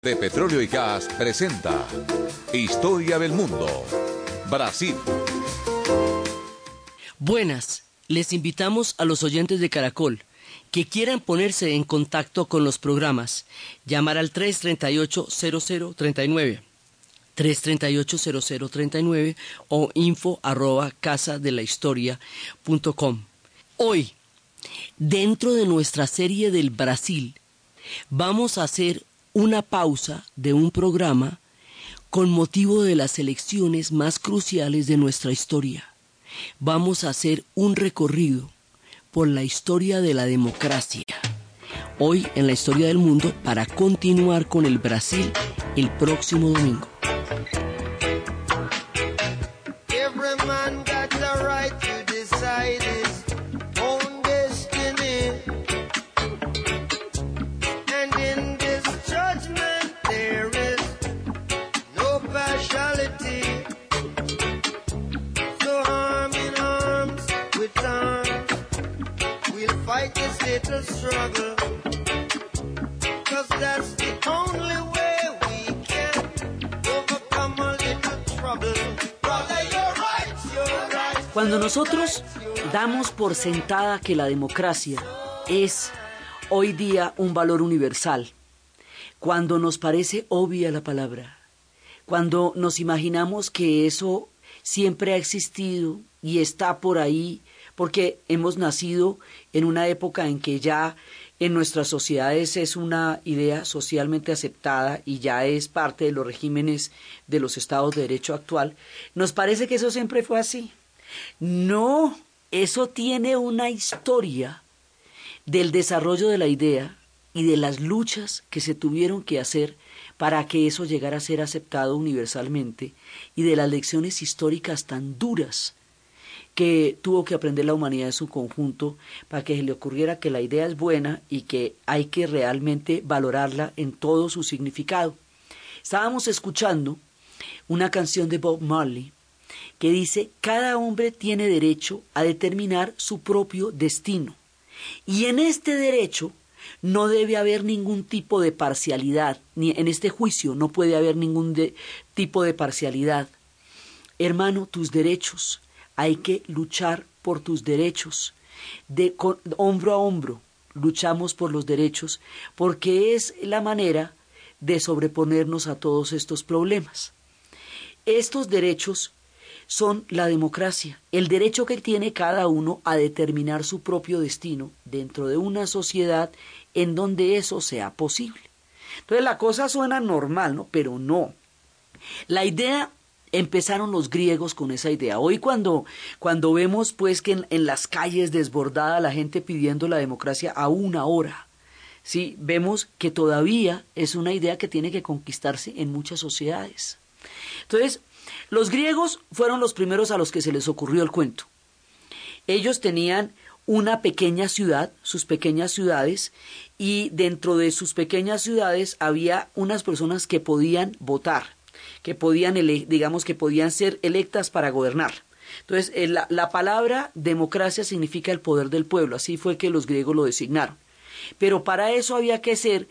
de Petróleo y Gas presenta Historia del Mundo. Brasil. Buenas, les invitamos a los oyentes de Caracol que quieran ponerse en contacto con los programas, llamar al 338-0039, 338-0039 o info arroba casa de la historia.com. Hoy, dentro de nuestra serie del Brasil, vamos a hacer una pausa de un programa con motivo de las elecciones más cruciales de nuestra historia. Vamos a hacer un recorrido por la historia de la democracia. Hoy en la historia del mundo para continuar con el Brasil el próximo domingo. Cuando nosotros damos por sentada que la democracia es hoy día un valor universal, cuando nos parece obvia la palabra, cuando nos imaginamos que eso siempre ha existido y está por ahí, porque hemos nacido en una época en que ya en nuestras sociedades es una idea socialmente aceptada y ya es parte de los regímenes de los estados de derecho actual, nos parece que eso siempre fue así. No, eso tiene una historia del desarrollo de la idea y de las luchas que se tuvieron que hacer para que eso llegara a ser aceptado universalmente y de las lecciones históricas tan duras que tuvo que aprender la humanidad en su conjunto para que se le ocurriera que la idea es buena y que hay que realmente valorarla en todo su significado. Estábamos escuchando una canción de Bob Marley que dice, cada hombre tiene derecho a determinar su propio destino. Y en este derecho no debe haber ningún tipo de parcialidad, ni en este juicio no puede haber ningún tipo de parcialidad. Hermano, tus derechos, hay que luchar por tus derechos. De hombro a hombro luchamos por los derechos porque es la manera de sobreponernos a todos estos problemas. Estos derechos son la democracia, el derecho que tiene cada uno a determinar su propio destino dentro de una sociedad en donde eso sea posible. Entonces la cosa suena normal, ¿no? Pero no. La idea empezaron los griegos con esa idea. Hoy cuando, cuando vemos pues que en, las calles desbordada la gente pidiendo la democracia a una hora, ¿sí? vemos que todavía es una idea que tiene que conquistarse en muchas sociedades. Entonces, los griegos fueron los primeros a los que se les ocurrió el cuento. Ellos tenían una pequeña ciudad, sus pequeñas ciudades, y dentro de sus pequeñas ciudades había unas personas que podían votar, que podían, digamos, que podían ser electas para gobernar. Entonces, eh, la, la palabra democracia significa el poder del pueblo, así fue que los griegos lo designaron. Pero para eso había que ser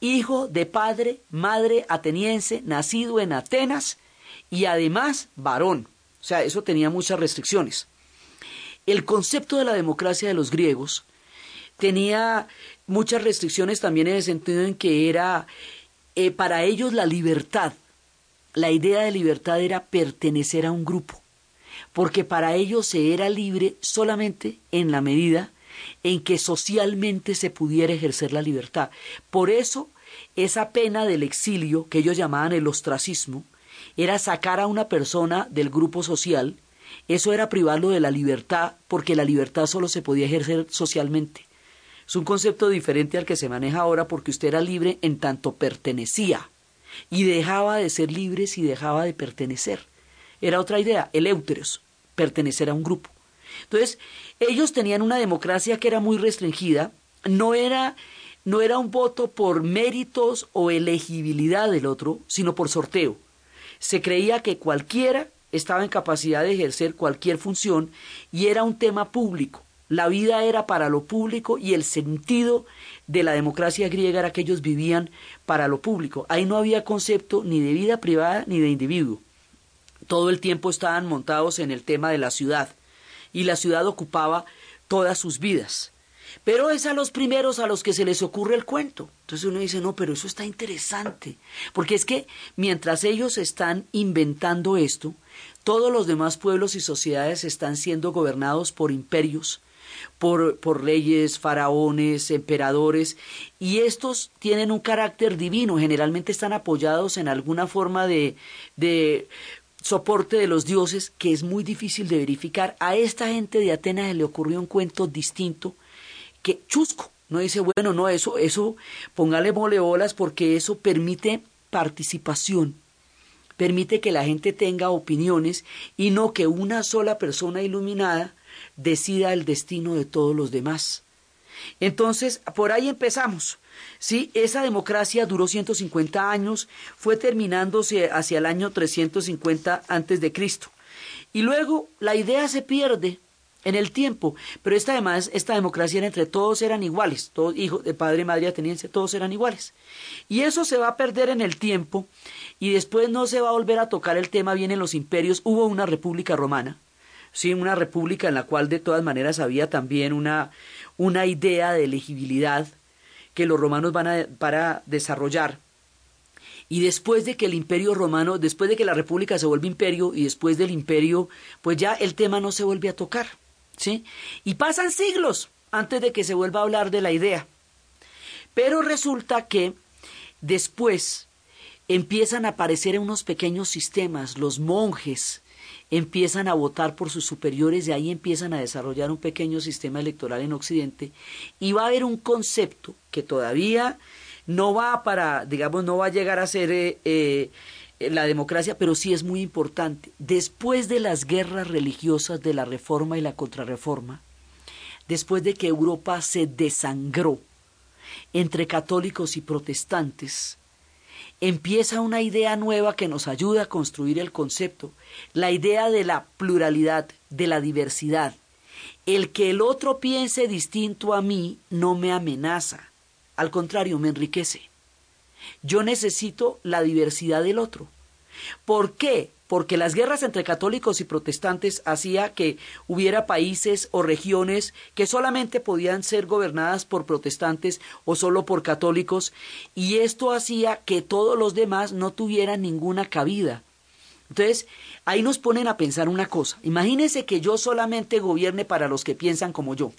hijo de padre, madre ateniense, nacido en Atenas, y además varón. O sea, eso tenía muchas restricciones. El concepto de la democracia de los griegos tenía muchas restricciones también en el sentido en que era eh, para ellos la libertad, la idea de libertad era pertenecer a un grupo, porque para ellos se era libre solamente en la medida en que socialmente se pudiera ejercer la libertad. Por eso, esa pena del exilio, que ellos llamaban el ostracismo, era sacar a una persona del grupo social, eso era privarlo de la libertad, porque la libertad solo se podía ejercer socialmente. Es un concepto diferente al que se maneja ahora porque usted era libre en tanto pertenecía y dejaba de ser libre si dejaba de pertenecer. Era otra idea, el éuteros, pertenecer a un grupo. Entonces, ellos tenían una democracia que era muy restringida, no era, no era un voto por méritos o elegibilidad del otro, sino por sorteo se creía que cualquiera estaba en capacidad de ejercer cualquier función y era un tema público. La vida era para lo público y el sentido de la democracia griega era que ellos vivían para lo público. Ahí no había concepto ni de vida privada ni de individuo. Todo el tiempo estaban montados en el tema de la ciudad y la ciudad ocupaba todas sus vidas. Pero es a los primeros a los que se les ocurre el cuento. Entonces uno dice, no, pero eso está interesante. Porque es que mientras ellos están inventando esto, todos los demás pueblos y sociedades están siendo gobernados por imperios, por, por reyes, faraones, emperadores, y estos tienen un carácter divino, generalmente están apoyados en alguna forma de, de soporte de los dioses que es muy difícil de verificar. A esta gente de Atenas le ocurrió un cuento distinto que chusco. No dice, bueno, no, eso, eso, póngale moleolas porque eso permite participación, permite que la gente tenga opiniones y no que una sola persona iluminada decida el destino de todos los demás. Entonces, por ahí empezamos. Sí, esa democracia duró 150 años, fue terminándose hacia el año 350 antes de Cristo. Y luego la idea se pierde en el tiempo, pero esta además, esta democracia era entre todos eran iguales, todos hijos de padre, madre, ateniense, todos eran iguales. Y eso se va a perder en el tiempo y después no se va a volver a tocar el tema bien en los imperios. Hubo una república romana, sí, una república en la cual de todas maneras había también una, una idea de elegibilidad que los romanos van a para desarrollar. Y después de que el imperio romano, después de que la república se vuelve imperio y después del imperio, pues ya el tema no se vuelve a tocar. ¿sí? Y pasan siglos antes de que se vuelva a hablar de la idea. Pero resulta que después empiezan a aparecer en unos pequeños sistemas, los monjes empiezan a votar por sus superiores y ahí empiezan a desarrollar un pequeño sistema electoral en Occidente y va a haber un concepto que todavía no va para, digamos, no va a llegar a ser eh, eh, la democracia, pero sí es muy importante. Después de las guerras religiosas de la reforma y la contrarreforma, después de que Europa se desangró entre católicos y protestantes, empieza una idea nueva que nos ayuda a construir el concepto, la idea de la pluralidad, de la diversidad. El que el otro piense distinto a mí no me amenaza, al contrario, me enriquece. Yo necesito la diversidad del otro. ¿Por qué? Porque las guerras entre católicos y protestantes hacía que hubiera países o regiones que solamente podían ser gobernadas por protestantes o solo por católicos, y esto hacía que todos los demás no tuvieran ninguna cabida. Entonces, ahí nos ponen a pensar una cosa. Imagínense que yo solamente gobierne para los que piensan como yo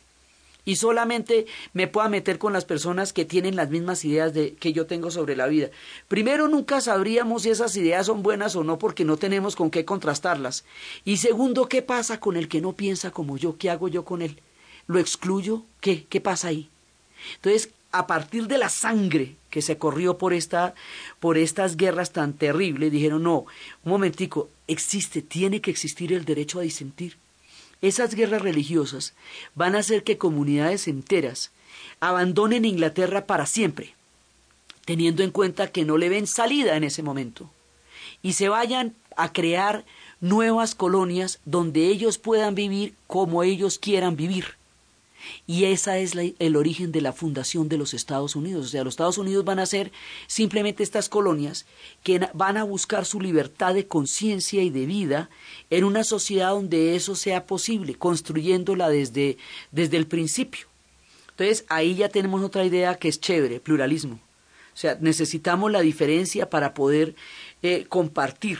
y solamente me pueda meter con las personas que tienen las mismas ideas de, que yo tengo sobre la vida. Primero, nunca sabríamos si esas ideas son buenas o no porque no tenemos con qué contrastarlas. Y segundo, ¿qué pasa con el que no piensa como yo? ¿Qué hago yo con él? ¿Lo excluyo? ¿Qué? ¿Qué pasa ahí? Entonces, a partir de la sangre que se corrió por esta por estas guerras tan terribles, dijeron, "No, un momentico, existe, tiene que existir el derecho a disentir." Esas guerras religiosas van a hacer que comunidades enteras abandonen Inglaterra para siempre, teniendo en cuenta que no le ven salida en ese momento, y se vayan a crear nuevas colonias donde ellos puedan vivir como ellos quieran vivir. Y esa es el origen de la fundación de los Estados Unidos. O sea, los Estados Unidos van a ser simplemente estas colonias que van a buscar su libertad de conciencia y de vida en una sociedad donde eso sea posible, construyéndola desde, desde el principio. Entonces, ahí ya tenemos otra idea que es chévere, pluralismo. O sea, necesitamos la diferencia para poder eh, compartir,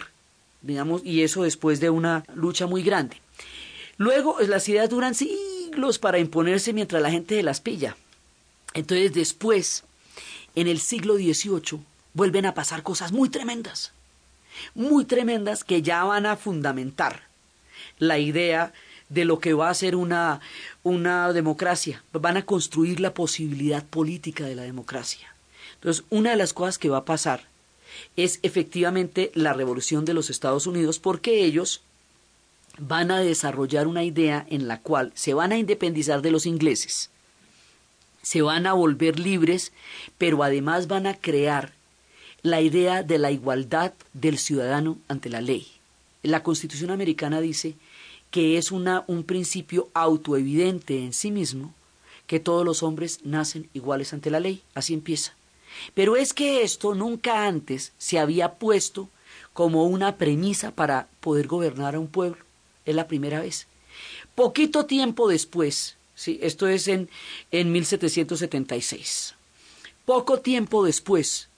digamos, y eso después de una lucha muy grande. Luego, las ideas duran sí para imponerse mientras la gente se las pilla. Entonces después, en el siglo XVIII, vuelven a pasar cosas muy tremendas, muy tremendas que ya van a fundamentar la idea de lo que va a ser una, una democracia, van a construir la posibilidad política de la democracia. Entonces, una de las cosas que va a pasar es efectivamente la revolución de los Estados Unidos porque ellos van a desarrollar una idea en la cual se van a independizar de los ingleses, se van a volver libres, pero además van a crear la idea de la igualdad del ciudadano ante la ley. La Constitución americana dice que es una, un principio autoevidente en sí mismo, que todos los hombres nacen iguales ante la ley. Así empieza. Pero es que esto nunca antes se había puesto como una premisa para poder gobernar a un pueblo. Es la primera vez. Poquito tiempo después, ¿sí? esto es en, en 1776, poco tiempo después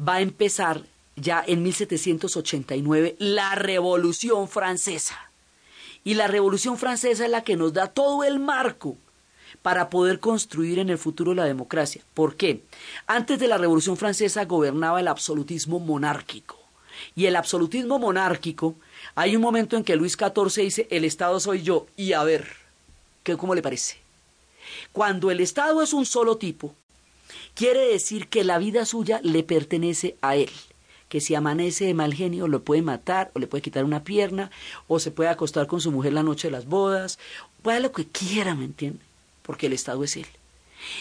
va a empezar ya en 1789 la Revolución Francesa. Y la Revolución Francesa es la que nos da todo el marco para poder construir en el futuro la democracia. ¿Por qué? Antes de la Revolución Francesa gobernaba el absolutismo monárquico. Y el absolutismo monárquico, hay un momento en que Luis XIV dice, el Estado soy yo, y a ver, ¿qué, ¿cómo le parece? Cuando el Estado es un solo tipo, quiere decir que la vida suya le pertenece a él que si amanece de mal genio lo puede matar o le puede quitar una pierna o se puede acostar con su mujer la noche de las bodas, puede lo que quiera, ¿me entiende? Porque el Estado es él.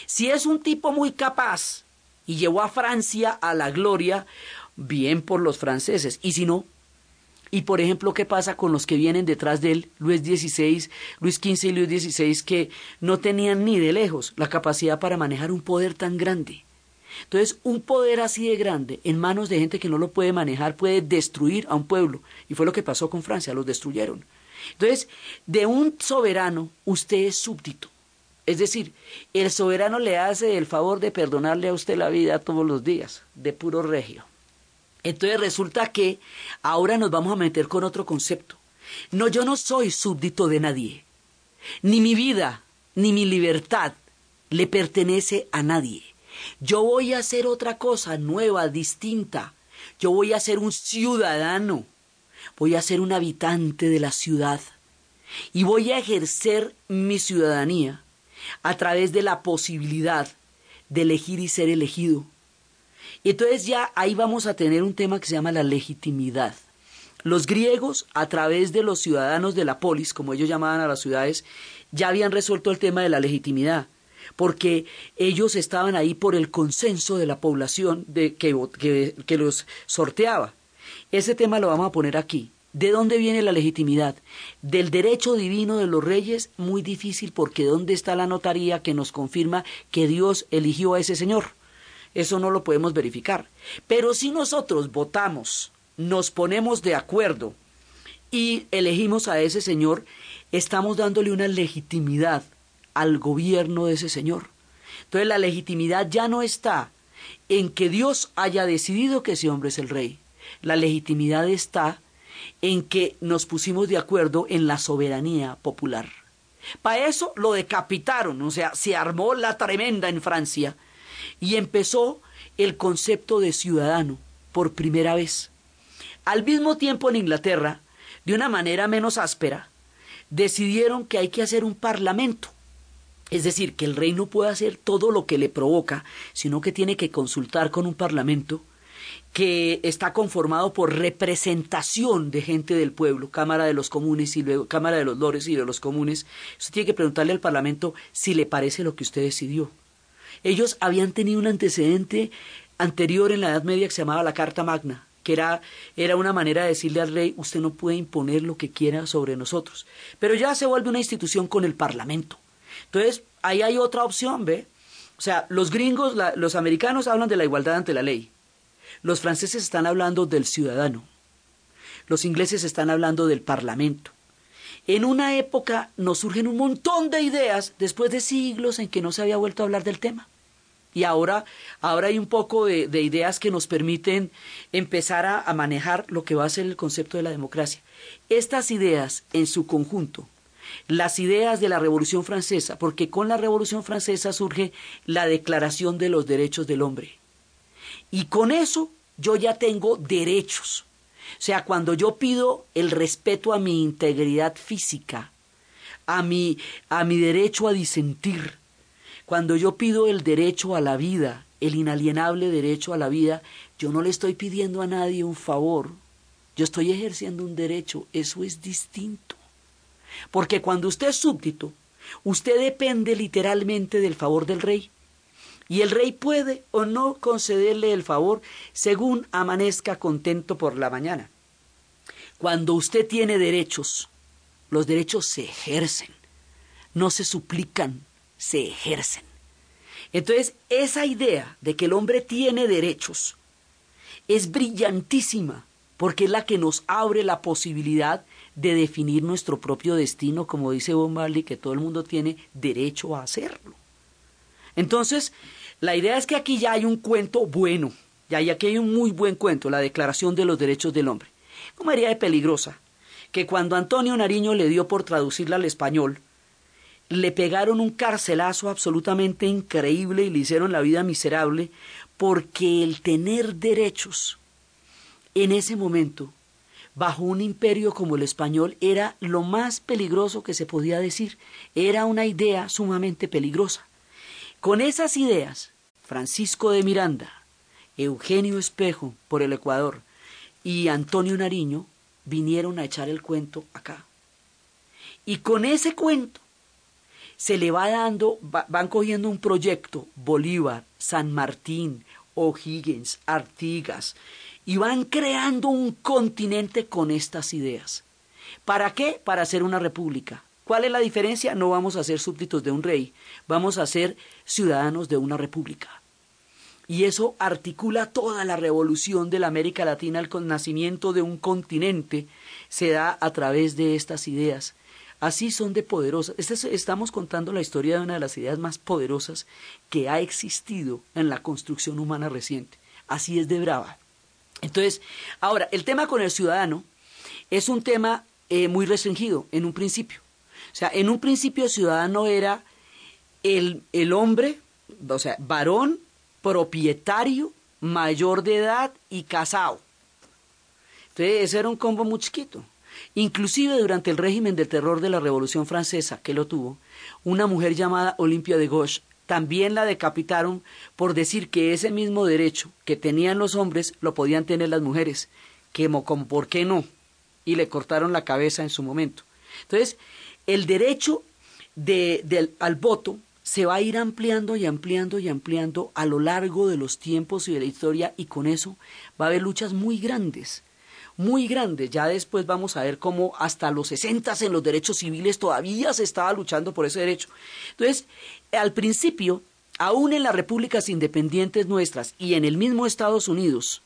Si es un tipo muy capaz y llevó a Francia a la gloria, bien por los franceses, y si no, y por ejemplo, ¿qué pasa con los que vienen detrás de él, Luis XVI, Luis XV y Luis XVI, que no tenían ni de lejos la capacidad para manejar un poder tan grande? Entonces, un poder así de grande en manos de gente que no lo puede manejar puede destruir a un pueblo. Y fue lo que pasó con Francia, los destruyeron. Entonces, de un soberano, usted es súbdito. Es decir, el soberano le hace el favor de perdonarle a usted la vida todos los días, de puro regio. Entonces resulta que ahora nos vamos a meter con otro concepto. No, yo no soy súbdito de nadie. Ni mi vida, ni mi libertad le pertenece a nadie. Yo voy a hacer otra cosa nueva, distinta. Yo voy a ser un ciudadano. Voy a ser un habitante de la ciudad. Y voy a ejercer mi ciudadanía a través de la posibilidad de elegir y ser elegido. Y entonces ya ahí vamos a tener un tema que se llama la legitimidad. Los griegos, a través de los ciudadanos de la polis, como ellos llamaban a las ciudades, ya habían resuelto el tema de la legitimidad porque ellos estaban ahí por el consenso de la población de, que, que los sorteaba. Ese tema lo vamos a poner aquí. ¿De dónde viene la legitimidad? Del derecho divino de los reyes, muy difícil porque ¿dónde está la notaría que nos confirma que Dios eligió a ese señor? Eso no lo podemos verificar. Pero si nosotros votamos, nos ponemos de acuerdo y elegimos a ese señor, estamos dándole una legitimidad al gobierno de ese señor. Entonces la legitimidad ya no está en que Dios haya decidido que ese hombre es el rey. La legitimidad está en que nos pusimos de acuerdo en la soberanía popular. Para eso lo decapitaron, o sea, se armó la tremenda en Francia y empezó el concepto de ciudadano por primera vez. Al mismo tiempo en Inglaterra, de una manera menos áspera, decidieron que hay que hacer un parlamento es decir, que el rey no puede hacer todo lo que le provoca, sino que tiene que consultar con un parlamento que está conformado por representación de gente del pueblo, Cámara de los Comunes y luego Cámara de los Lores y de los Comunes. Usted tiene que preguntarle al Parlamento si le parece lo que usted decidió. Ellos habían tenido un antecedente anterior en la Edad Media que se llamaba la Carta Magna, que era, era una manera de decirle al rey, usted no puede imponer lo que quiera sobre nosotros. Pero ya se vuelve una institución con el Parlamento. Entonces, ahí hay otra opción, ¿ve? O sea, los gringos, los americanos hablan de la igualdad ante la ley. Los franceses están hablando del ciudadano. Los ingleses están hablando del parlamento. En una época nos surgen un montón de ideas después de siglos en que no se había vuelto a hablar del tema. Y ahora, ahora hay un poco de, ideas que nos permiten empezar a manejar lo que va a ser el concepto de la democracia. Estas ideas, en su conjunto, las ideas de la Revolución Francesa, porque con la Revolución Francesa surge la Declaración de los Derechos del Hombre. Y con eso yo ya tengo derechos. O sea, cuando yo pido el respeto a mi integridad física, a mi, a mi derecho a disentir, cuando yo pido el derecho a la vida, el inalienable derecho a la vida, yo no le estoy pidiendo a nadie un favor, yo estoy ejerciendo un derecho, eso es distinto. Porque cuando usted es súbdito, usted depende literalmente del favor del rey. Y el rey puede o no concederle el favor según amanezca contento por la mañana. Cuando usted tiene derechos, los derechos se ejercen, no se suplican, se ejercen. Entonces, esa idea de que el hombre tiene derechos es brillantísima porque es la que nos abre la posibilidad de definir nuestro propio destino, como dice Bob Marley, que todo el mundo tiene derecho a hacerlo. Entonces, la idea es que aquí ya hay un cuento bueno, ya aquí hay un muy buen cuento, la Declaración de los Derechos del Hombre. Como haría de peligrosa, que cuando Antonio Nariño le dio por traducirla al español, le pegaron un carcelazo absolutamente increíble y le hicieron la vida miserable porque el tener derechos en ese momento bajo un imperio como el español era lo más peligroso que se podía decir, era una idea sumamente peligrosa. Con esas ideas, Francisco de Miranda, Eugenio Espejo por el Ecuador y Antonio Nariño vinieron a echar el cuento acá. Y con ese cuento se le va dando, van cogiendo un proyecto, Bolívar, San Martín, O'Higgins, Artigas, y van creando un continente con estas ideas. ¿Para qué? Para hacer una república. ¿Cuál es la diferencia? No vamos a ser súbditos de un rey, vamos a ser ciudadanos de una república. Y eso articula toda la revolución de la América Latina, el nacimiento de un continente, se da a través de estas ideas. Así son de poderosas. Este estamos contando la historia de una de las ideas más poderosas que ha existido en la construcción humana reciente. Así es de brava. Entonces, ahora, el tema con el ciudadano es un tema eh, muy restringido en un principio. O sea, en un principio ciudadano era el, el hombre, o sea, varón, propietario, mayor de edad y casado. Entonces, ese era un combo muy chiquito. Inclusive durante el régimen del terror de la Revolución Francesa, que lo tuvo, una mujer llamada Olimpia de Gauche también la decapitaron por decir que ese mismo derecho que tenían los hombres lo podían tener las mujeres, que como por qué no, y le cortaron la cabeza en su momento. Entonces, el derecho de, al voto se va a ir ampliando y ampliando y ampliando a lo largo de los tiempos y de la historia y con eso va a haber luchas muy grandes muy grande. Ya después vamos a ver cómo hasta los 60 en los derechos civiles todavía se estaba luchando por ese derecho. Entonces, al principio, aún en las repúblicas independientes nuestras y en el mismo Estados Unidos,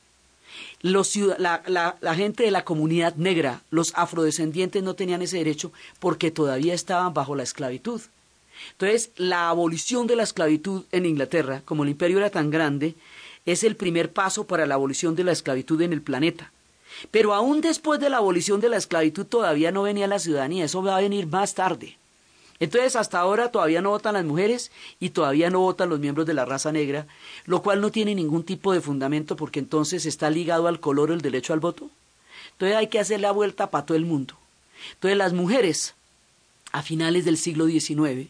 los, la, la, gente de la comunidad negra, los afrodescendientes no tenían ese derecho porque todavía estaban bajo la esclavitud. Entonces, la abolición de la esclavitud en Inglaterra, como el imperio era tan grande, es el primer paso para la abolición de la esclavitud en el planeta. Pero aún después de la abolición de la esclavitud todavía no venía la ciudadanía, eso va a venir más tarde. Entonces hasta ahora todavía no votan las mujeres y todavía no votan los miembros de la raza negra, lo cual no tiene ningún tipo de fundamento porque entonces está ligado al color el derecho al voto. Entonces hay que hacer la vuelta para todo el mundo. Entonces las mujeres a finales del siglo XIX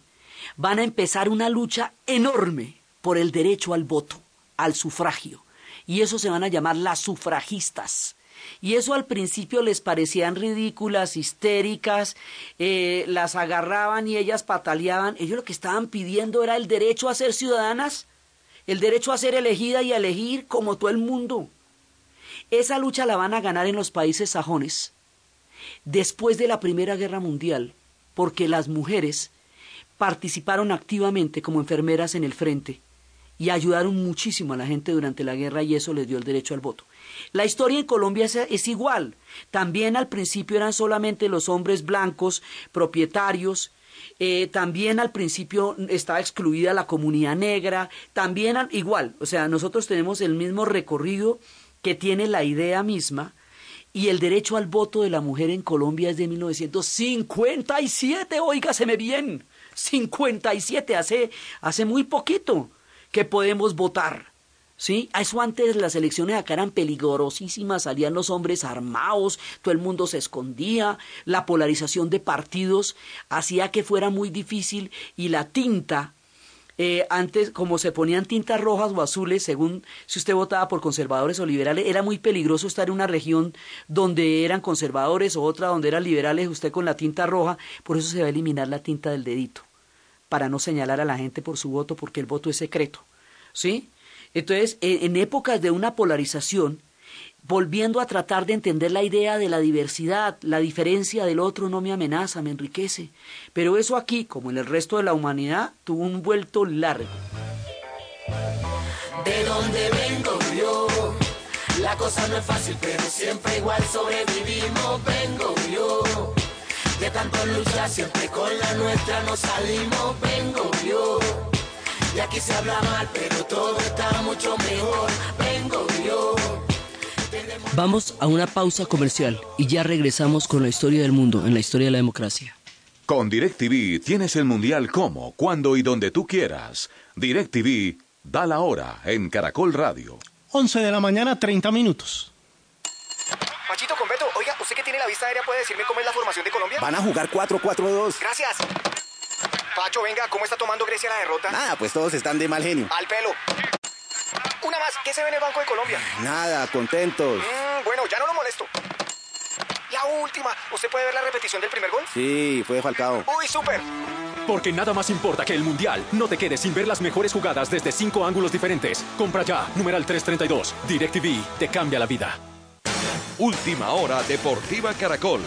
van a empezar una lucha enorme por el derecho al voto, al sufragio. Y eso se van a llamar las sufragistas. Y eso al principio les parecían ridículas, histéricas, eh, las agarraban y ellas pataleaban. Ellos lo que estaban pidiendo era el derecho a ser ciudadanas, el derecho a ser elegida y a elegir como todo el mundo. Esa lucha la van a ganar en los países sajones después de la Primera Guerra Mundial, porque las mujeres participaron activamente como enfermeras en el frente y ayudaron muchísimo a la gente durante la guerra y eso les dio el derecho al voto. La historia en Colombia es, igual. También al principio eran solamente los hombres blancos, propietarios, eh, también al principio estaba excluida la comunidad negra, también igual, o sea, nosotros tenemos el mismo recorrido que tiene la idea misma y el derecho al voto de la mujer en Colombia es de 1957, oígaseme bien, 57, hace, hace muy poquito que podemos votar. ¿Sí? Eso antes las elecciones acá eran peligrosísimas, salían los hombres armados, todo el mundo se escondía, la polarización de partidos hacía que fuera muy difícil y la tinta, eh, antes como se ponían tintas rojas o azules, según si usted votaba por conservadores o liberales, era muy peligroso estar en una región donde eran conservadores o otra donde eran liberales, usted con la tinta roja, por eso se va a eliminar la tinta del dedito, para no señalar a la gente por su voto, porque el voto es secreto. ¿Sí? Entonces, en, épocas de una polarización, volviendo a tratar de entender la idea de la diversidad, la diferencia del otro no me amenaza, me enriquece. Pero eso aquí, como en el resto de la humanidad, tuvo un vuelto largo. De dónde vengo yo, la cosa no es fácil, pero siempre igual sobrevivimos. Vengo yo, de tanto luchar, siempre con la nuestra nos salimos. Vengo yo, y aquí se habla mal, pero todo está mucho mejor. Vengo yo. Vamos a una pausa comercial y ya regresamos con la historia del mundo en la historia de la democracia. Con DirecTV tienes el mundial como, cuando y donde tú quieras. DirecTV da la hora en Caracol Radio. 11 de la mañana, 30 minutos. Machito con Beto, oiga, usted que tiene la vista aérea puede decirme cómo es la formación de Colombia. Van a jugar 4-4-2. Gracias. Pacho, venga, ¿cómo está tomando Grecia la derrota? Nada, pues todos están de mal genio. Al pelo. Una más, ¿qué se ve en el Banco de Colombia? Nada, contentos. Mm, bueno, ya no lo molesto. La última, ¿usted puede ver la repetición del primer gol? Sí, fue de Falcao. Uy, súper. Porque nada más importa que el Mundial. No te quedes sin ver las mejores jugadas desde cinco ángulos diferentes. Compra ya, numeral 332. DirecTV te cambia la vida. Última hora Deportiva Caracol.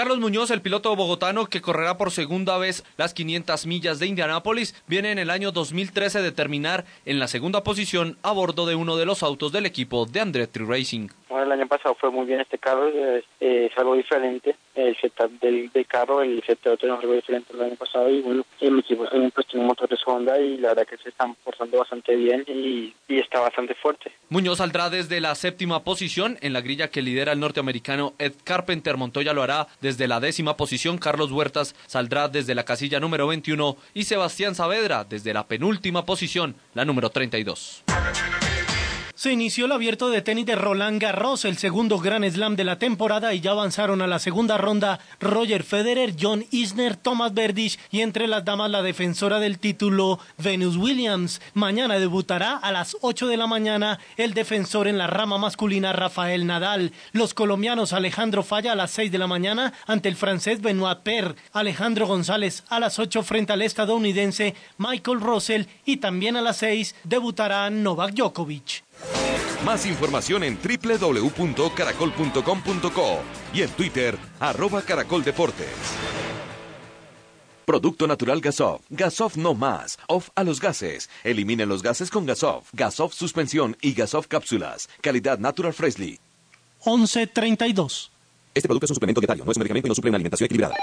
Carlos Muñoz, el piloto bogotano que correrá por segunda vez las 500 millas de Indianápolis, viene en el año 2013 de terminar en la segunda posición a bordo de uno de los autos del equipo de Andretti Racing. Bueno, el año pasado fue muy bien este carro, es, es algo diferente. El setup del, del carro, el setup es algo diferente al año pasado. Y bueno, el equipo eh, pues, tiene un motor de Honda y la verdad que se están portando bastante bien y, y está bastante fuerte. Muñoz saldrá desde la séptima posición en la grilla que lidera el norteamericano Ed Carpenter. Montoya lo hará desde la décima posición. Carlos Huertas saldrá desde la casilla número 21 y Sebastián Saavedra desde la penúltima posición, la número 32. Se inició el abierto de tenis de Roland Garros, el segundo Grand Slam de la temporada, y ya avanzaron a la segunda ronda Roger Federer, John Isner, Thomas Berdych y entre las damas la defensora del título Venus Williams. Mañana debutará a las 8 de la mañana el defensor en la rama masculina Rafael Nadal. Los colombianos Alejandro Falla a las 6 de la mañana ante el francés Benoit Per, Alejandro González a las 8 frente al estadounidense Michael Russell y también a las 6 debutará Novak Djokovic. Más información en www.caracol.com.co y en Twitter, arroba caracoldeportes. Producto natural Gasof. Gasof no más. Off a los gases. Eliminen los gases con Gasof. Gasof suspensión y Gasof cápsulas. Calidad Natural Freshly. 1132. Este producto es un suplemento dietario, no es un medicamento y no suple una alimentación equilibrada.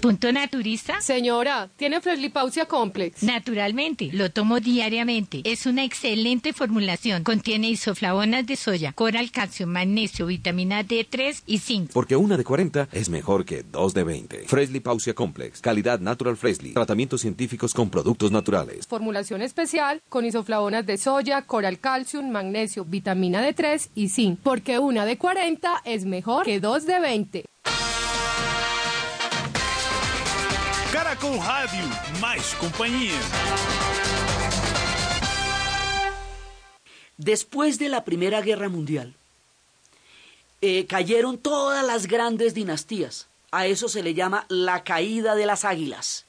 ¿Punto naturista? Señora, ¿tiene Freshly-Pausia Complex? Naturalmente, lo tomo diariamente. Es una excelente formulación. Contiene isoflavonas de soya, coral, calcio, magnesio, vitamina D3 y zinc. Porque una de 40 es mejor que dos de 20. Freshly Pausia Complex. Calidad Natural Freshly. Tratamientos científicos con productos naturales. Formulación especial con isoflavonas de soya, coral, calcium, magnesio, vitamina D3 y zinc. Porque una de 40 es mejor que dos de 20. Caracol Rádio, mais companhia. Después de la Primera Guerra Mundial, eh, cayeron todas las grandes dinastías. A eso se le llama la caída de las águilas.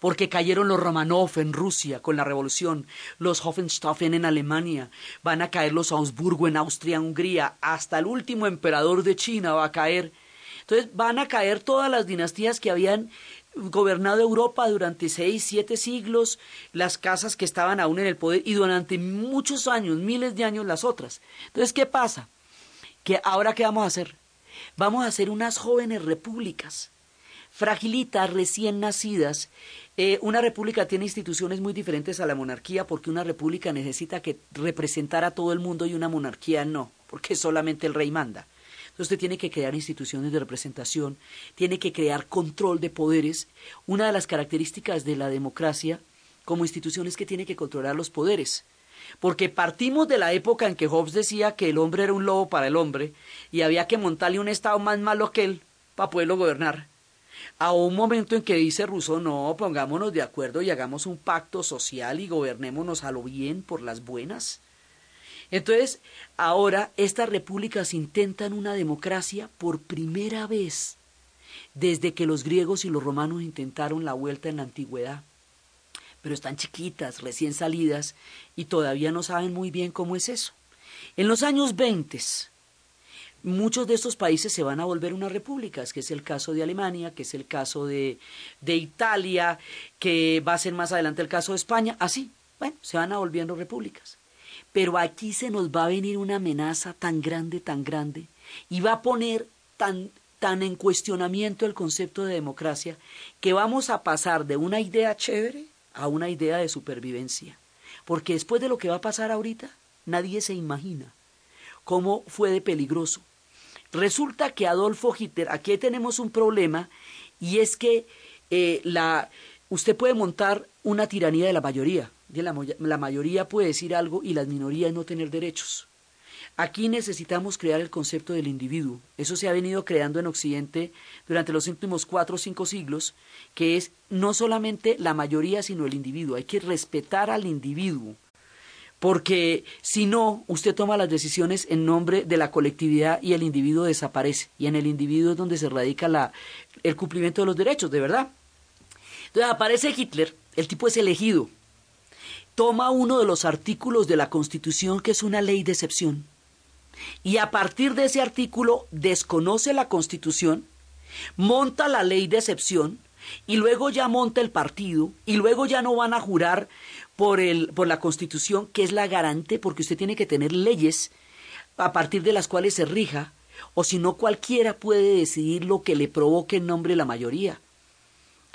Porque cayeron los Romanov en Rusia con la revolución, los Hohenstaufen en Alemania, van a caer los Augsburgo en Austria, Hungría, hasta el último emperador de China va a caer. Entonces van a caer todas las dinastías que habían gobernado Europa durante seis, siete siglos, las casas que estaban aún en el poder y durante muchos años, miles de años las otras. Entonces, ¿qué pasa? Que ahora qué vamos a hacer? Vamos a hacer unas jóvenes repúblicas, fragilitas, recién nacidas. Eh, una república tiene instituciones muy diferentes a la monarquía porque una república necesita que representar a todo el mundo y una monarquía no, porque solamente el rey manda. Entonces usted tiene que crear instituciones de representación, tiene que crear control de poderes. Una de las características de la democracia como institución es que tiene que controlar los poderes. Porque partimos de la época en que Hobbes decía que el hombre era un lobo para el hombre y había que montarle un Estado más malo que él para poderlo gobernar. A un momento en que dice Rousseau, no, pongámonos de acuerdo y hagamos un pacto social y gobernémonos a lo bien por las buenas. Entonces, ahora estas repúblicas intentan una democracia por primera vez desde que los griegos y los romanos intentaron la vuelta en la antigüedad. Pero están chiquitas, recién salidas, y todavía no saben muy bien cómo es eso. En los años 20, muchos de estos países se van a volver unas repúblicas, que es el caso de Alemania, que es el caso de, de Italia, que va a ser más adelante el caso de España, así, bueno, se van a volviendo repúblicas. Pero aquí se nos va a venir una amenaza tan grande, tan grande, y va a poner tan, tan en cuestionamiento el concepto de democracia, que vamos a pasar de una idea chévere a una idea de supervivencia. Porque después de lo que va a pasar ahorita, nadie se imagina cómo fue de peligroso. Resulta que Adolfo Hitler, aquí tenemos un problema, y es que eh, la, usted puede montar una tiranía de la mayoría. La, la mayoría puede decir algo y las minorías no tener derechos. Aquí necesitamos crear el concepto del individuo. Eso se ha venido creando en Occidente durante los últimos cuatro o cinco siglos, que es no solamente la mayoría, sino el individuo. Hay que respetar al individuo. Porque si no, usted toma las decisiones en nombre de la colectividad y el individuo desaparece. Y en el individuo es donde se radica la, el cumplimiento de los derechos, de verdad. Entonces aparece Hitler, el tipo es elegido. Toma uno de los artículos de la Constitución que es una ley de excepción y a partir de ese artículo desconoce la Constitución, monta la ley de excepción y luego ya monta el partido y luego ya no van a jurar por, el, por la Constitución, que es la garante, porque usted tiene que tener leyes a partir de las cuales se rija, o si no cualquiera puede decidir lo que le provoque en nombre de la mayoría.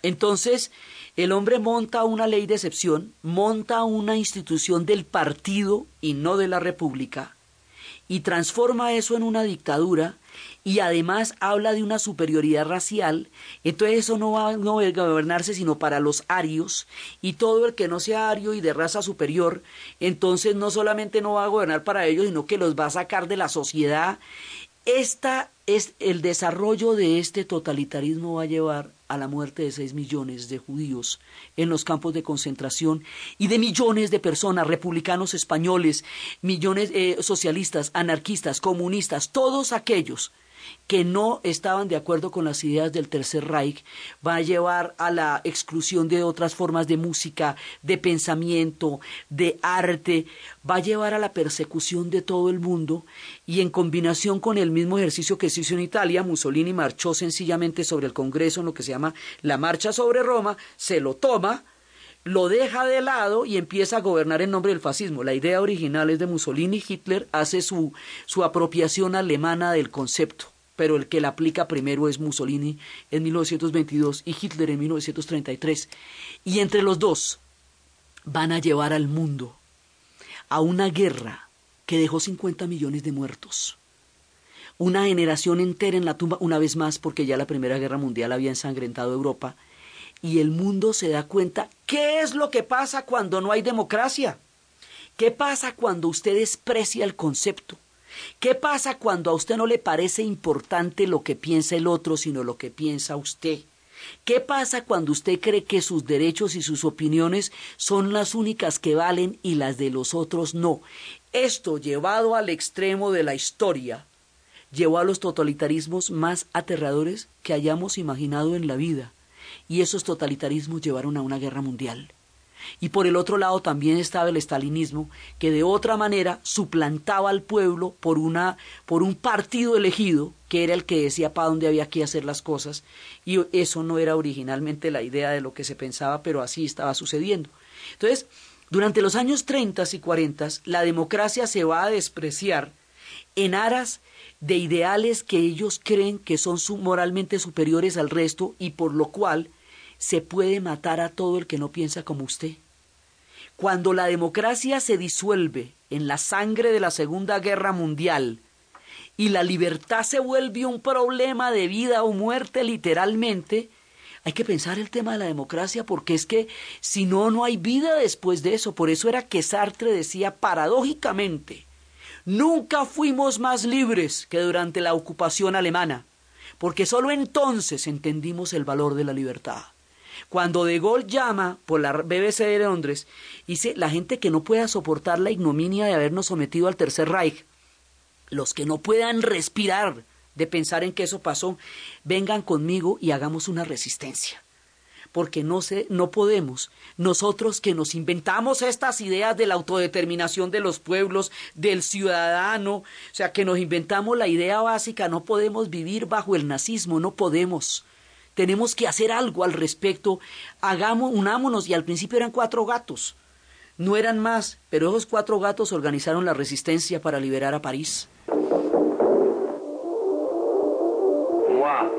Entonces, el hombre monta una ley de excepción, monta una institución del partido y no de la república, y transforma eso en una dictadura y además habla de una superioridad racial, entonces eso no va a gobernarse sino para los arios y todo el que no sea ario y de raza superior, entonces no solamente no va a gobernar para ellos, sino que los va a sacar de la sociedad. Esta es el desarrollo de este totalitarismo va a llevar a la muerte de seis millones de judíos en los campos de concentración y de millones de personas, republicanos españoles, millones eh, socialistas, anarquistas, comunistas, todos aquellos que no estaban de acuerdo con las ideas del Tercer Reich va a llevar a la exclusión de otras formas de música, de pensamiento, de arte, va a llevar a la persecución de todo el mundo y en combinación con el mismo ejercicio que se hizo en Italia, Mussolini marchó sencillamente sobre el Congreso en lo que se llama la Marcha sobre Roma, se lo toma, lo deja de lado y empieza a gobernar en nombre del fascismo. La idea original es de Mussolini, Hitler hace su, su apropiación alemana del concepto pero el que la aplica primero es Mussolini en 1922 y Hitler en 1933. Y entre los dos van a llevar al mundo a una guerra que dejó 50 millones de muertos. Una generación entera en la tumba, una vez más, porque ya la Primera Guerra Mundial había ensangrentado Europa, y el mundo se da cuenta qué es lo que pasa cuando no hay democracia. ¿Qué pasa cuando usted desprecia el concepto? ¿Qué pasa cuando a usted no le parece importante lo que piensa el otro, sino lo que piensa usted? ¿Qué pasa cuando usted cree que sus derechos y sus opiniones son las únicas que valen y las de los otros no? Esto llevado al extremo de la historia llevó a los totalitarismos más aterradores que hayamos imaginado en la vida, y esos totalitarismos llevaron a una guerra mundial. Y por el otro lado también estaba el estalinismo, que de otra manera suplantaba al pueblo por, una, por un partido elegido, que era el que decía para dónde había que hacer las cosas, y eso no era originalmente la idea de lo que se pensaba, pero así estaba sucediendo. Entonces, durante los años 30 y 40, la democracia se va a despreciar en aras de ideales que ellos creen que son moralmente superiores al resto y por lo cual se puede matar a todo el que no piensa como usted. Cuando la democracia se disuelve en la sangre de la Segunda Guerra Mundial y la libertad se vuelve un problema de vida o muerte literalmente, hay que pensar el tema de la democracia porque es que si no, no hay vida después de eso. Por eso era que Sartre decía paradójicamente, nunca fuimos más libres que durante la ocupación alemana, porque sólo entonces entendimos el valor de la libertad. Cuando De Gaulle llama por la BBC de Londres, dice la gente que no pueda soportar la ignominia de habernos sometido al Tercer Reich, los que no puedan respirar de pensar en que eso pasó, vengan conmigo y hagamos una resistencia. porque no sé, no podemos. Nosotros que nos inventamos estas ideas de la autodeterminación de los pueblos, del ciudadano, o sea, que nos inventamos la idea básica, no podemos vivir bajo el nazismo, no podemos. Tenemos que hacer algo al respecto. Hagamos, unámonos. Y al principio eran cuatro gatos. No eran más, pero esos cuatro gatos organizaron la resistencia para liberar a París. Moi,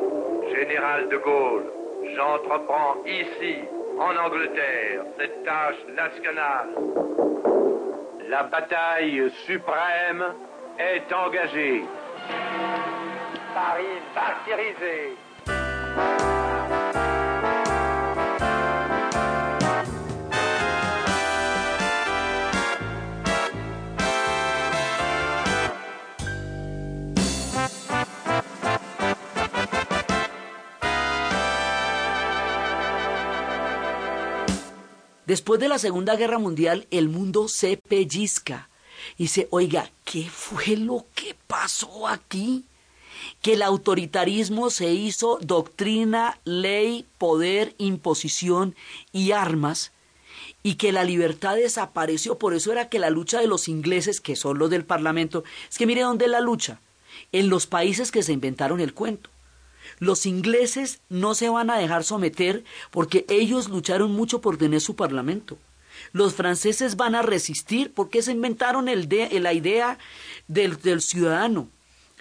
général de Gaulle, j'entreprends ici, en Angleterre, cette tâche nationale. La bataille suprême est engagée. Paris martyrisé. Después de la Segunda Guerra Mundial, el mundo se pellizca y dice, oiga, ¿qué fue lo que pasó aquí? Que el autoritarismo se hizo doctrina, ley, poder, imposición y armas, y que la libertad desapareció. Por eso era que la lucha de los ingleses, que son los del Parlamento, es que mire dónde la lucha, en los países que se inventaron el cuento. Los ingleses no se van a dejar someter porque ellos lucharon mucho por tener su parlamento. Los franceses van a resistir porque se inventaron el de, la idea del, ciudadano.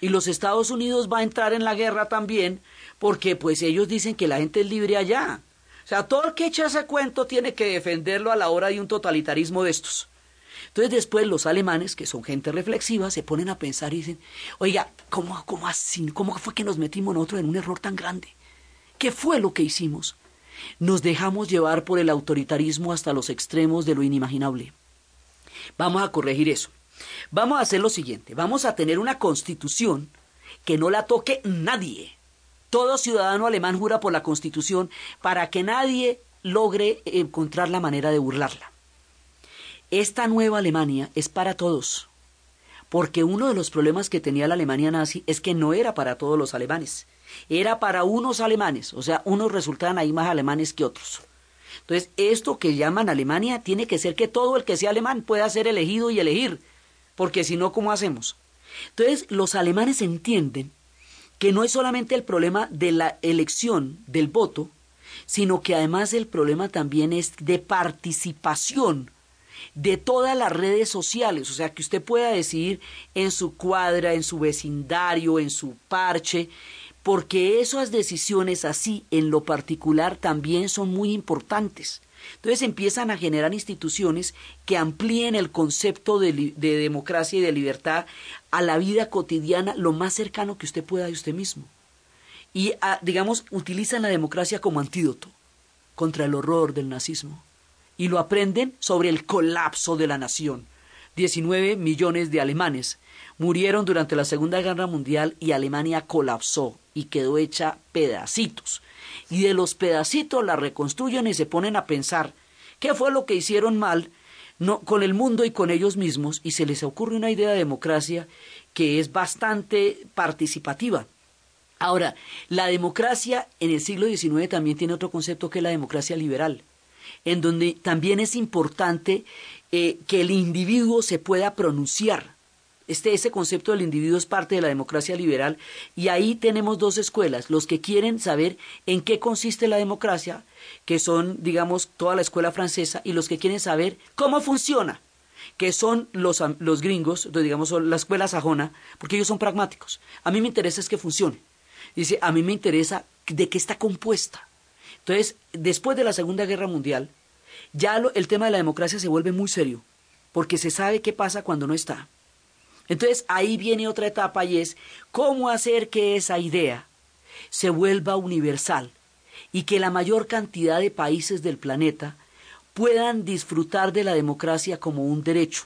Y los Estados Unidos va a entrar en la guerra también porque pues ellos dicen que la gente es libre allá. O sea, todo el que echa ese cuento tiene que defenderlo a la hora de un totalitarismo de estos. Entonces después los alemanes, que son gente reflexiva, se ponen a pensar y dicen, oiga, ¿cómo, cómo así? ¿Cómo fue que nos metimos nosotros en un error tan grande? ¿Qué fue lo que hicimos? Nos dejamos llevar por el autoritarismo hasta los extremos de lo inimaginable. Vamos a corregir eso. Vamos a hacer lo siguiente, vamos a tener una constitución que no la toque nadie. Todo ciudadano alemán jura por la constitución para que nadie logre encontrar la manera de burlarla. Esta nueva Alemania es para todos, porque uno de los problemas que tenía la Alemania nazi es que no era para todos los alemanes, era para unos alemanes, o sea, unos resultaban ahí más alemanes que otros. Entonces, esto que llaman Alemania tiene que ser que todo el que sea alemán pueda ser elegido y elegir, porque si no, ¿cómo hacemos? Entonces, los alemanes entienden que no es solamente el problema de la elección del voto, sino que además el problema también es de participación de todas las redes sociales, o sea, que usted pueda decidir en su cuadra, en su vecindario, en su parche, porque esas decisiones así en lo particular también son muy importantes. Entonces empiezan a generar instituciones que amplíen el concepto de, de, democracia y de libertad a la vida cotidiana lo más cercano que usted pueda de usted mismo. Y, a, digamos, utilizan la democracia como antídoto contra el horror del nazismo y lo aprenden sobre el colapso de la nación. 19 millones de alemanes murieron durante la Segunda Guerra Mundial y Alemania colapsó y quedó hecha pedacitos. Y de los pedacitos la reconstruyen y se ponen a pensar qué fue lo que hicieron mal no, con el mundo y con ellos mismos y se les ocurre una idea de democracia que es bastante participativa. Ahora, la democracia en el siglo XIX también tiene otro concepto que es la democracia liberal en donde también es importante eh, que el individuo se pueda pronunciar. Este, ese concepto del individuo es parte de la democracia liberal y ahí tenemos dos escuelas, los que quieren saber en qué consiste la democracia, que son, digamos, toda la escuela francesa, y los que quieren saber cómo funciona, que son los, los gringos, digamos, la escuela sajona, porque ellos son pragmáticos. A mí me interesa es que funcione. Dice, a mí me interesa de qué está compuesta. Entonces, después de la Segunda Guerra Mundial, ya el tema de la democracia se vuelve muy serio, porque se sabe qué pasa cuando no está. Entonces, ahí viene otra etapa y es cómo hacer que esa idea se vuelva universal y que la mayor cantidad de países del planeta puedan disfrutar de la democracia como un derecho.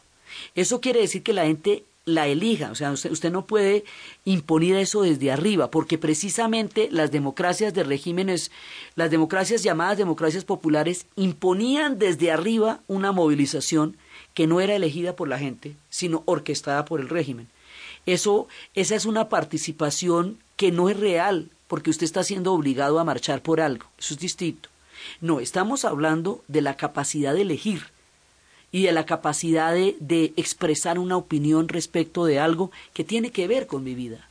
Eso quiere decir que la gente la elija. O sea, usted, usted, no puede imponer eso desde arriba, porque precisamente las democracias de regímenes, las democracias llamadas democracias populares, imponían desde arriba una movilización que no era elegida por la gente, sino orquestada por el régimen. Eso, esa es una participación que no es real, porque usted está siendo obligado a marchar por algo. Eso es distinto. No, estamos hablando de la capacidad de elegir y de la capacidad de, de expresar una opinión respecto de algo que tiene que ver con mi vida,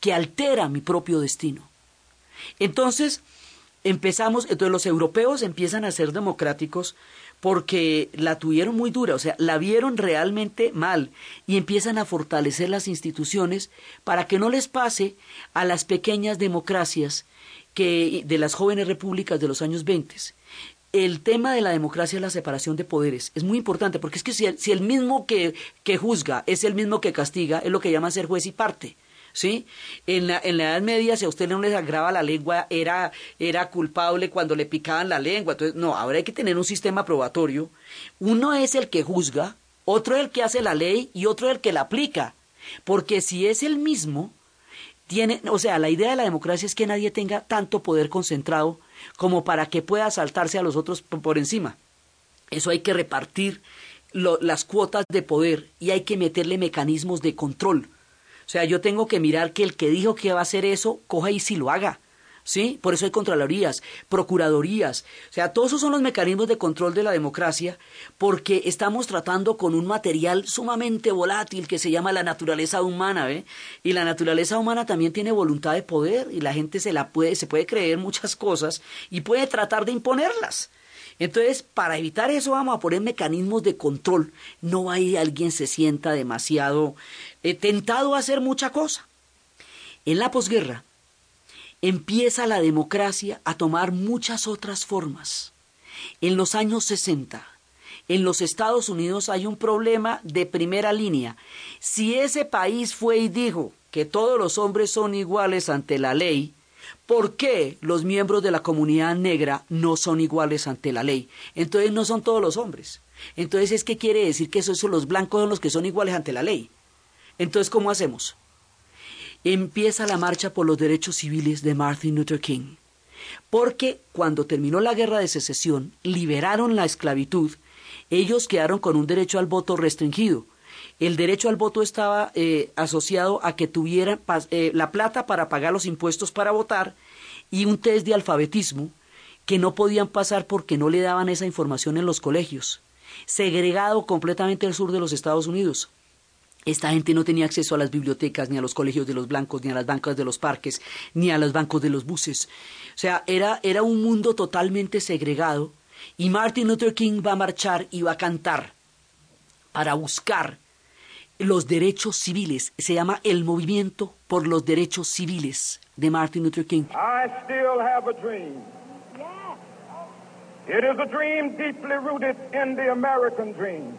que altera mi propio destino. Entonces, empezamos, entonces los europeos empiezan a ser democráticos porque la tuvieron muy dura, o sea, la vieron realmente mal y empiezan a fortalecer las instituciones para que no les pase a las pequeñas democracias que de las jóvenes repúblicas de los años 20. El tema de la democracia es la separación de poderes. Es muy importante porque es que si el, si el mismo que, que juzga es el mismo que castiga, es lo que llama ser juez y parte. ¿sí? En la, en la Edad Media, si a usted no le agrava la lengua, era, era culpable cuando le picaban la lengua. Entonces, no, ahora hay que tener un sistema probatorio. Uno es el que juzga, otro es el que hace la ley y otro es el que la aplica. Porque si es el mismo, tiene, o sea, la idea de la democracia es que nadie tenga tanto poder concentrado como para que pueda saltarse a los otros por encima. Eso hay que repartir las cuotas de poder y hay que meterle mecanismos de control o sea, yo tengo que mirar que el que dijo que va a hacer eso, coja y si lo haga. ¿Sí? Por eso hay contralorías, procuradorías. O sea, todos esos son los mecanismos de control de la democracia, porque estamos tratando con un material sumamente volátil que se llama la naturaleza humana, ¿ve? Y la naturaleza humana también tiene voluntad de poder y la gente se la puede, se puede creer muchas cosas y puede tratar de imponerlas. Entonces, para evitar eso vamos a poner mecanismos de control. No hay alguien se sienta demasiado eh, tentado a hacer mucha cosa. En la posguerra empieza la democracia a tomar muchas otras formas. En los años 60, en los Estados Unidos hay un problema de primera línea. Si ese país fue y dijo que todos los hombres son iguales ante la ley, ¿Por qué los miembros de la comunidad negra no son iguales ante la ley? Entonces no son todos los hombres. Entonces es que quiere decir que esos los blancos son los que son iguales ante la ley. Entonces, ¿cómo hacemos? Empieza la marcha por los derechos civiles de Martin Luther King. Porque cuando terminó la guerra de secesión, liberaron la esclavitud, ellos quedaron con un derecho al voto restringido el derecho al voto estaba eh, asociado a que tuvieran eh, la plata para pagar los impuestos para votar y un test de alfabetismo que no podían pasar porque no le daban esa información en los colegios. Segregado completamente al sur de los Estados Unidos. Esta gente no tenía acceso a las bibliotecas, ni a los colegios de los blancos, ni a las bancas de los parques, ni a los bancos de los buses. O sea, era, era un mundo totalmente segregado. Y Martin Luther King va a marchar y va a cantar para buscar los derechos civiles. Se llama el movimiento por los derechos civiles de Martin Luther King. I still have a dream. It is a dream deeply rooted in the American dream.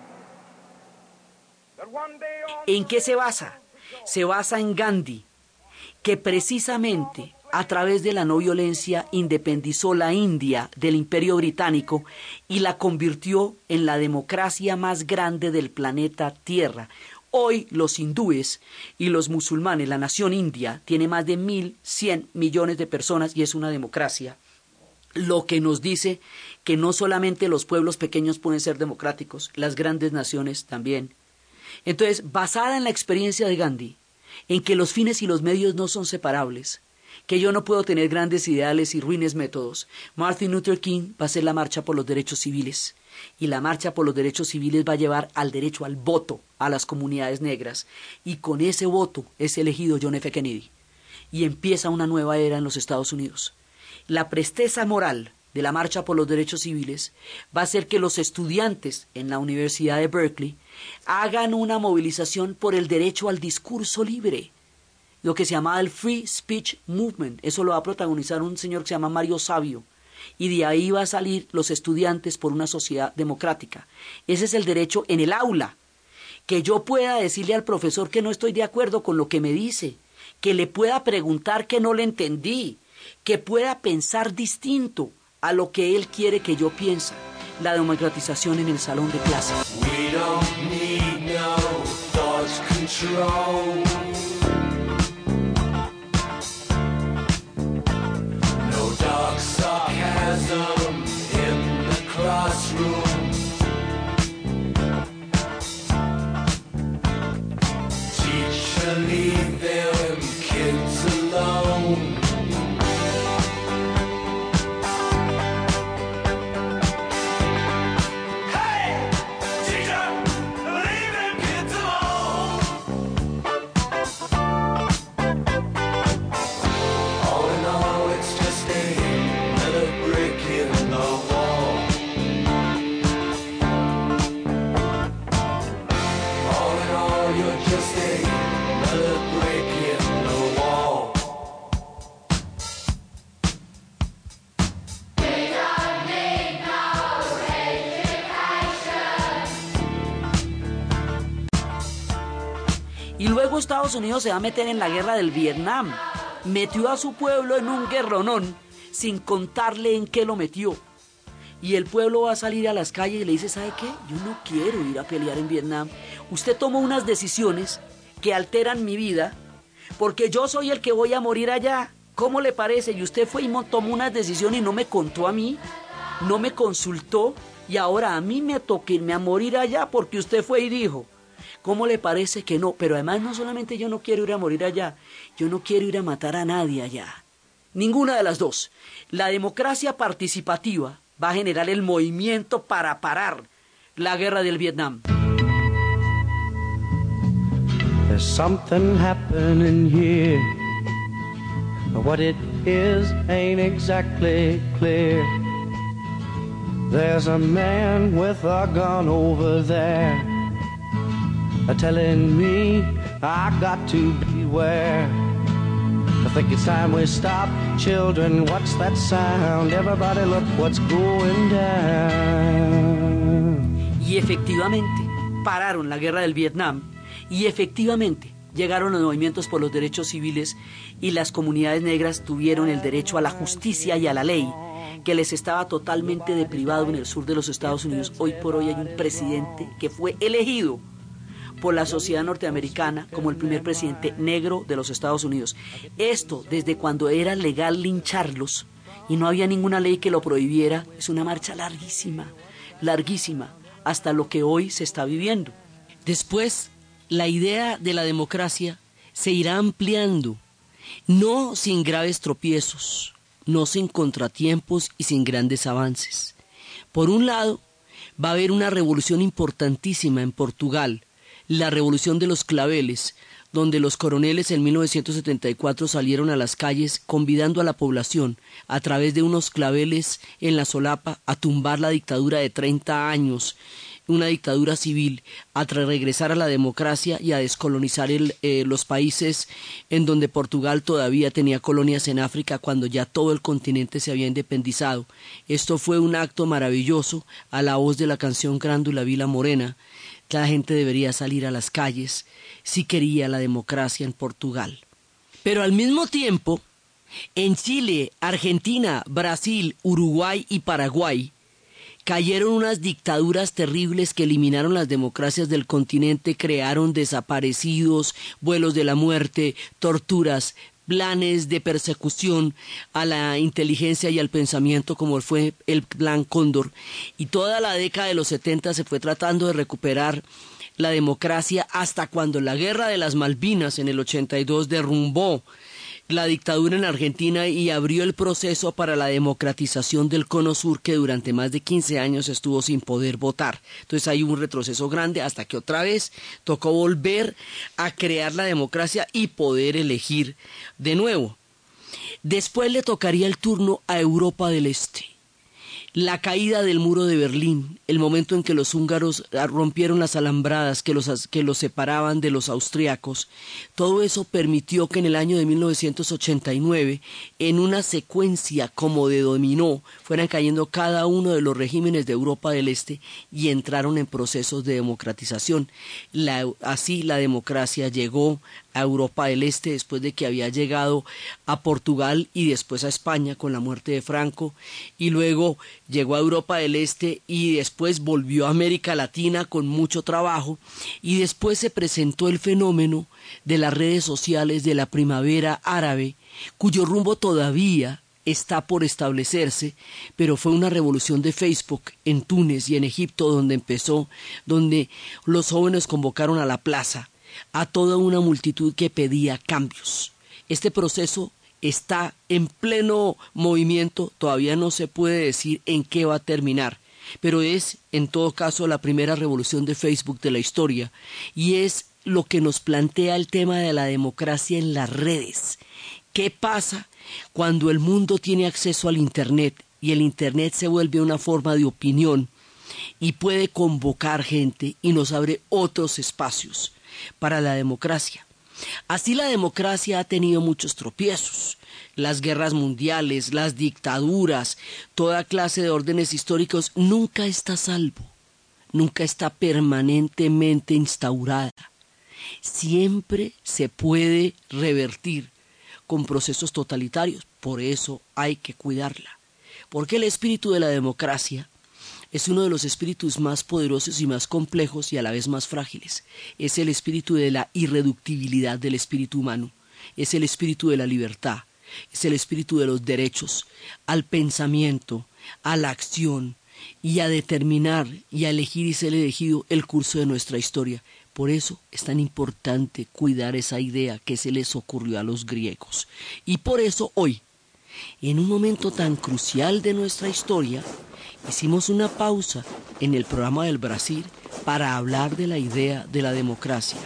¿En qué se basa? Se basa en Gandhi, que precisamente a través de la no violencia independizó la India del imperio británico y la convirtió en la democracia más grande del planeta Tierra, Hoy los hindúes y los musulmanes, la nación india, tiene más de 1.100 millones de personas y es una democracia. Lo que nos dice que no solamente los pueblos pequeños pueden ser democráticos, las grandes naciones también. Entonces, basada en la experiencia de Gandhi, en que los fines y los medios no son separables, que yo no puedo tener grandes ideales y ruines métodos, Martin Luther King va a hacer la marcha por los derechos civiles y la marcha por los derechos civiles va a llevar al derecho al voto a las comunidades negras y con ese voto es elegido John F. Kennedy y empieza una nueva era en los Estados Unidos. La presteza moral de la marcha por los derechos civiles va a hacer que los estudiantes en la Universidad de Berkeley hagan una movilización por el derecho al discurso libre, lo que se llama el Free Speech Movement. Eso lo va a protagonizar un señor que se llama Mario Sabio. Y de ahí va a salir los estudiantes por una sociedad democrática. Ese es el derecho en el aula, que yo pueda decirle al profesor que no estoy de acuerdo con lo que me dice, que le pueda preguntar que no le entendí, que pueda pensar distinto a lo que él quiere que yo piense, la democratización en el salón de clase. We don't need no thought control. No dark sarcasm Estados Unidos se va a meter en la guerra del Vietnam. Metió a su pueblo en un guerronón sin contarle en qué lo metió. Y el pueblo va a salir a las calles y le dice, ¿sabe qué? Yo no quiero ir a pelear en Vietnam. Usted tomó unas decisiones que alteran mi vida porque yo soy el que voy a morir allá. ¿Cómo le parece? Y usted fue y tomó unas decisiones y no me contó a mí, no me consultó y ahora a mí me toca irme a morir allá porque usted fue y dijo. ¿Cómo le parece que no? Pero además no solamente yo no quiero ir a morir allá, yo no quiero ir a matar a nadie allá. Ninguna de las dos. La democracia participativa va a generar el movimiento para parar la guerra del Vietnam. There's something happening here. What it is ain't exactly clear. There's a man with a gun over there a telling me I got to beware. I think it's time we stop. Children, what's that sound? Everybody look what's going down. Y efectivamente pararon la guerra del Vietnam y efectivamente llegaron los movimientos por los derechos civiles y las comunidades negras tuvieron el derecho a la justicia y a la ley que les estaba totalmente deprivado en el sur de los Estados Unidos. Hoy por hoy hay un presidente que fue elegido por la sociedad norteamericana como el primer presidente negro de los Estados Unidos. Esto desde cuando era legal lincharlos y no había ninguna ley que lo prohibiera, es una marcha larguísima, larguísima, hasta lo que hoy se está viviendo. Después, la idea de la democracia se irá ampliando, no sin graves tropiezos, no sin contratiempos y sin grandes avances. Por un lado, va a haber una revolución importantísima en Portugal, la revolución de los claveles, donde los coroneles en 1974 salieron a las calles convidando a la población, a través de unos claveles en la solapa, a tumbar la dictadura de 30 años, una dictadura civil, a regresar a la democracia y a descolonizar eh, los países en donde Portugal todavía tenía colonias en África cuando ya todo el continente se había independizado. Esto fue un acto maravilloso a la voz de la canción Grándula Vila Morena, la gente debería salir a las calles si quería la democracia en Portugal. Pero al mismo tiempo, en Chile, Argentina, Brasil, Uruguay y Paraguay, cayeron unas dictaduras terribles que eliminaron las democracias del continente, crearon desaparecidos, vuelos de la muerte, torturas, planes de persecución a la inteligencia y al pensamiento como fue el plan Cóndor. Y toda la década de los 70 se fue tratando de recuperar la democracia hasta cuando la guerra de las Malvinas en el 82 derrumbó la dictadura en Argentina y abrió el proceso para la democratización del Cono Sur que durante más de 15 años estuvo sin poder votar. Entonces hay un retroceso grande hasta que otra vez tocó volver a crear la democracia y poder elegir de nuevo. Después le tocaría el turno a Europa del Este. La caída del muro de Berlín, el momento en que los húngaros ah, rompieron las alambradas que los, que los separaban de los austriacos, todo eso permitió que en el año de 1989, en una secuencia como de dominó, fueran cayendo cada uno de los regímenes de Europa del Este y entraron en procesos de democratización. así la democracia llegó a Europa del Este después de que había llegado a Portugal y después a España con la muerte de Franco y luego llegó a Europa del Este y después volvió a América Latina con mucho trabajo y después se presentó el fenómeno de las redes sociales de la primavera árabe cuyo rumbo todavía está por establecerse, pero fue una revolución de Facebook en Túnez y en Egipto donde empezó, donde los jóvenes convocaron a la plaza a toda una multitud que pedía cambios. Este proceso está en pleno movimiento, todavía no se puede decir en qué va a terminar, pero es en todo caso la primera revolución de Facebook de la historia y es lo que nos plantea el tema de la democracia en las redes. ¿Qué pasa cuando el mundo tiene acceso al Internet y el Internet se vuelve una forma de opinión y puede convocar gente y nos abre otros espacios? Para la democracia. Así la democracia ha tenido muchos tropiezos. Las guerras mundiales, las dictaduras, toda clase de órdenes históricos nunca está salvo, nunca está permanentemente instaurada. Siempre se puede revertir con procesos totalitarios, por eso hay que cuidarla. Porque el espíritu de la democracia es uno de los espíritus más poderosos y más complejos y a la vez más frágiles. Es el espíritu de la irreductibilidad del espíritu humano. Es el espíritu de la libertad. Es el espíritu de los derechos al pensamiento, a la acción y a determinar y a elegir y ser elegido el curso de nuestra historia. Por eso es tan importante cuidar esa idea que se les ocurrió a los griegos. Y por eso hoy, en un momento tan crucial de nuestra historia, hicimos una pausa en el programa del Brasil para hablar de la idea de la democracia,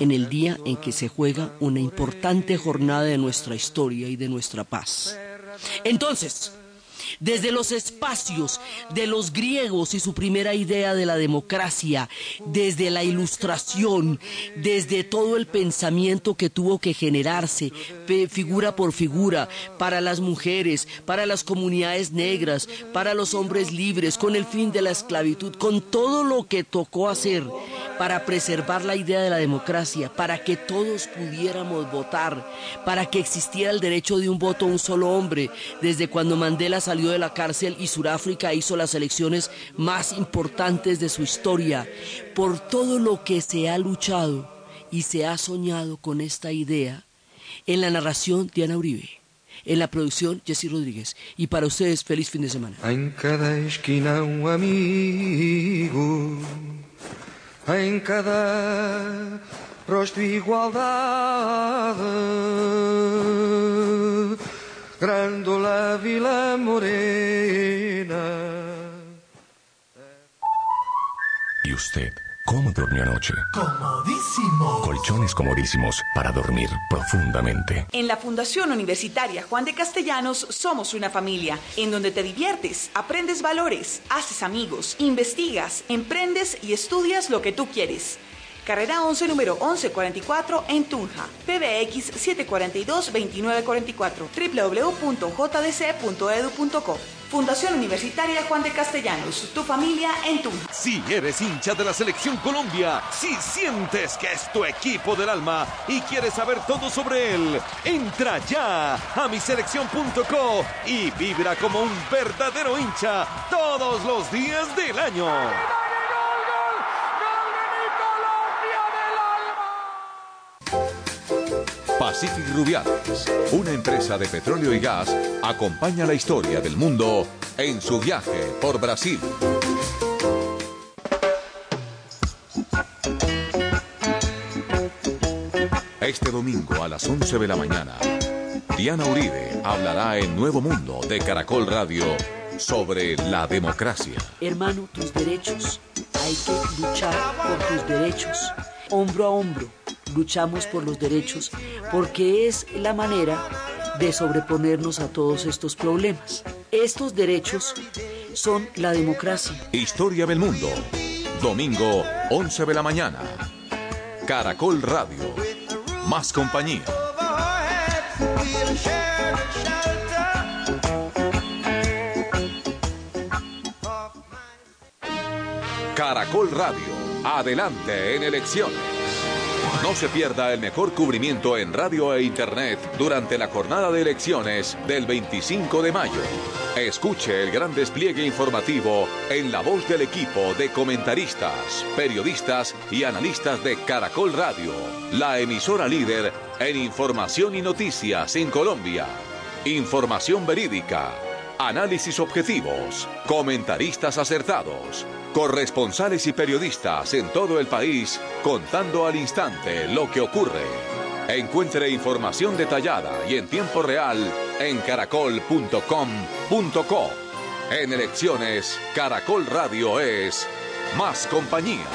en el día en que se juega una importante jornada de nuestra historia y de nuestra paz. Entonces, desde los espacios de los griegos y su primera idea de la democracia, desde la ilustración, desde todo el pensamiento que tuvo que generarse, figura por figura, para las mujeres, para las comunidades negras, para los hombres libres, con el fin de la esclavitud, con todo lo que tocó hacer para preservar la idea de la democracia, para que todos pudiéramos votar, para que existiera el derecho de un voto a un solo hombre, desde cuando Mandela de la cárcel y Sudáfrica hizo las elecciones más importantes de su historia, por todo lo que se ha luchado y se ha soñado con esta idea, en la narración Diana Uribe. En la producción, Jesse Rodríguez. Y para ustedes, feliz fin de semana. En cada esquina un amigo, en cada rostro igualdad Grándola Vila Morena. ¿Y usted? ¿Cómo durmió anoche? Comodísimo. Colchones comodísimos para dormir profundamente. En la Fundación Universitaria Juan de Castellanos somos una familia en donde te diviertes, aprendes valores, haces amigos, investigas, emprendes y estudias lo que tú quieres. Carrera 11, número 1144 en Tunja. PBX 742-2944. www.jdc.edu.co. Fundación Universitaria Juan de Castellanos. Tu familia en Tunja. Si eres hincha de la Selección Colombia, si sientes que es tu equipo del alma y quieres saber todo sobre él, entra ya a miselección.co y vibra como un verdadero hincha todos los días del año. Pacific Rubiales, una empresa de petróleo y gas, acompaña la historia del mundo en su viaje por Brasil. Este domingo a las 11 de la mañana, Diana Uribe hablará en Nuevo Mundo de Caracol Radio sobre la democracia. Hermano, tus derechos. Hay que luchar por tus derechos, hombro a hombro luchamos por los derechos, porque es la manera de sobreponernos a todos estos problemas. Estos derechos son la democracia. Historia del Mundo. Domingo, 11 de la mañana. Caracol Radio. Más compañía. Caracol Radio. Adelante en elecciones. No se pierda el mejor cubrimiento en radio e internet durante la jornada de elecciones del 25 de mayo. Escuche el gran despliegue informativo en la voz del equipo de comentaristas, periodistas y analistas de Caracol Radio, la emisora líder en información y noticias en Colombia. Información verídica, análisis objetivos, comentaristas acertados, corresponsales y periodistas en todo el país contando al instante lo que ocurre. Encuentre información detallada y en tiempo real en caracol.com.co. En elecciones, Caracol Radio es más compañía.